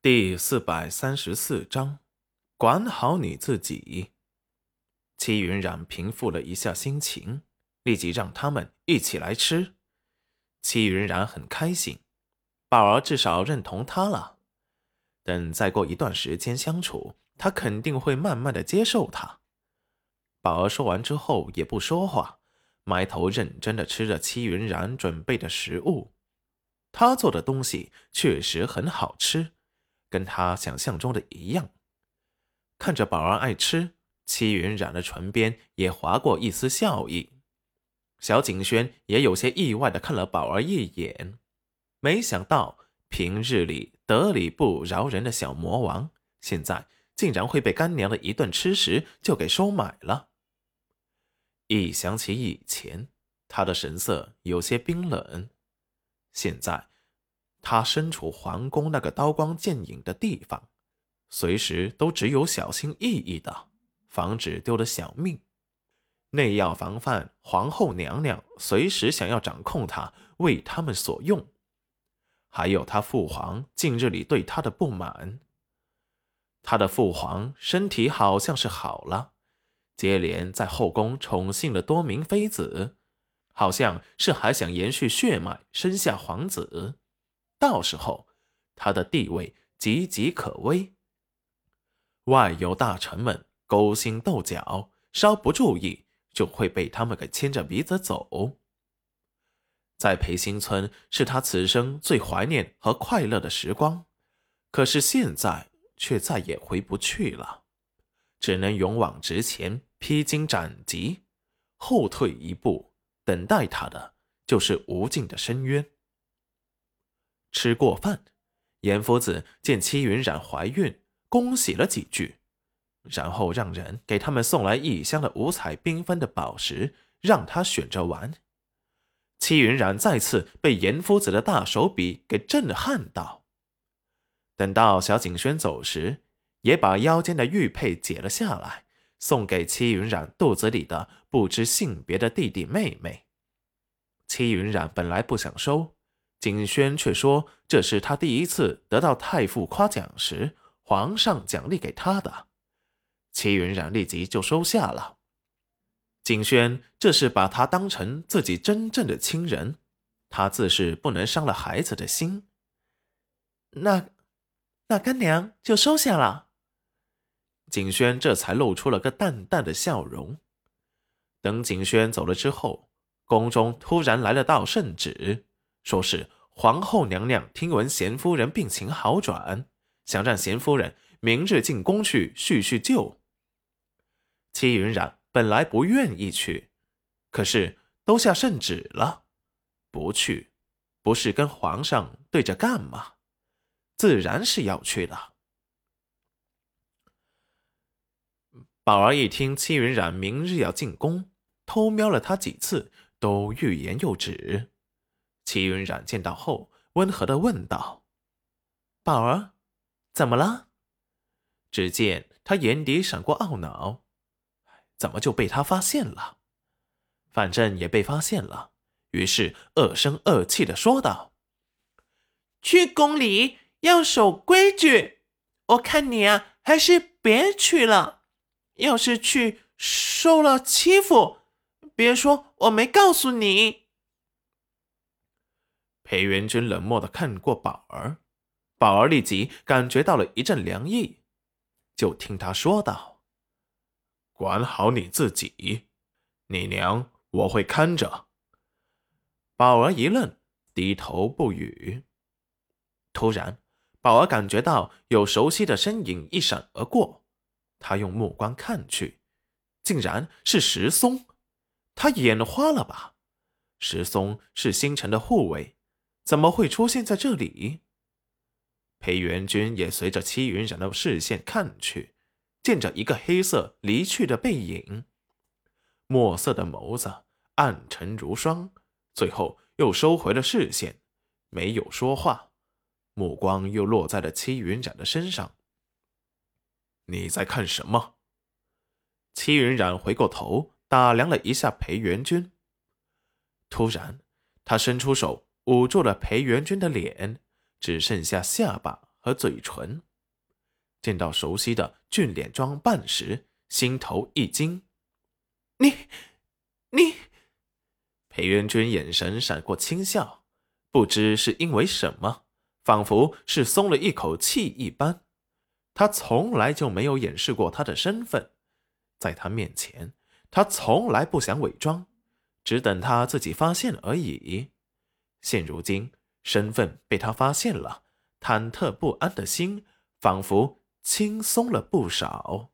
第四百三十四章，管好你自己。戚云染平复了一下心情，立即让他们一起来吃。戚云染很开心，宝儿至少认同他了。等再过一段时间相处，他肯定会慢慢的接受他。宝儿说完之后也不说话，埋头认真的吃着戚云染准备的食物。他做的东西确实很好吃。跟他想象中的一样，看着宝儿爱吃，戚云染的唇边也划过一丝笑意。小景轩也有些意外的看了宝儿一眼，没想到平日里得理不饶人的小魔王，现在竟然会被干娘的一顿吃食就给收买了。一想起以前，他的神色有些冰冷，现在。他身处皇宫那个刀光剑影的地方，随时都只有小心翼翼的，防止丢了小命。内要防范皇后娘娘随时想要掌控他，为他们所用。还有他父皇近日里对他的不满。他的父皇身体好像是好了，接连在后宫宠幸了多名妃子，好像是还想延续血脉，生下皇子。到时候，他的地位岌岌可危。外有大臣们勾心斗角，稍不注意就会被他们给牵着鼻子走。在培新村是他此生最怀念和快乐的时光，可是现在却再也回不去了，只能勇往直前，披荆斩棘。后退一步，等待他的就是无尽的深渊。吃过饭，严夫子见戚云染怀孕，恭喜了几句，然后让人给他们送来一箱的五彩缤纷的宝石，让他选着玩。戚云染再次被严夫子的大手笔给震撼到。等到小景轩走时，也把腰间的玉佩解了下来，送给戚云染肚子里的不知性别的弟弟妹妹。戚云染本来不想收。景轩却说：“这是他第一次得到太傅夸奖时，皇上奖励给他的。”齐云染立即就收下了。景轩这是把他当成自己真正的亲人，他自是不能伤了孩子的心。那，那干娘就收下了。景轩这才露出了个淡淡的笑容。等景轩走了之后，宫中突然来了道圣旨。说是皇后娘娘听闻贤夫人病情好转，想让贤夫人明日进宫去叙叙旧。戚云染本来不愿意去，可是都下圣旨了，不去不是跟皇上对着干吗？自然是要去的。宝儿一听戚云染明日要进宫，偷瞄了他几次，都欲言又止。齐云染见到后，温和的问道：“宝儿，怎么了？”只见他眼底闪过懊恼，怎么就被他发现了？反正也被发现了，于是恶声恶气的说道：“去宫里要守规矩，我看你啊，还是别去了。要是去受了欺负，别说我没告诉你。”裴元君冷漠的看过宝儿，宝儿立即感觉到了一阵凉意，就听他说道：“管好你自己，你娘我会看着。”宝儿一愣，低头不语。突然，宝儿感觉到有熟悉的身影一闪而过，他用目光看去，竟然是石松，他眼花了吧？石松是星辰的护卫。怎么会出现在这里？裴元君也随着戚云染的视线看去，见着一个黑色离去的背影，墨色的眸子暗沉如霜，最后又收回了视线，没有说话，目光又落在了戚云染的身上。你在看什么？戚云染回过头打量了一下裴元君，突然，他伸出手。捂住了裴元君的脸，只剩下下巴和嘴唇。见到熟悉的俊脸装扮时，心头一惊。你，你，裴元君眼神闪过轻笑，不知是因为什么，仿佛是松了一口气一般。他从来就没有掩饰过他的身份，在他面前，他从来不想伪装，只等他自己发现而已。现如今，身份被他发现了，忐忑不安的心仿佛轻松了不少。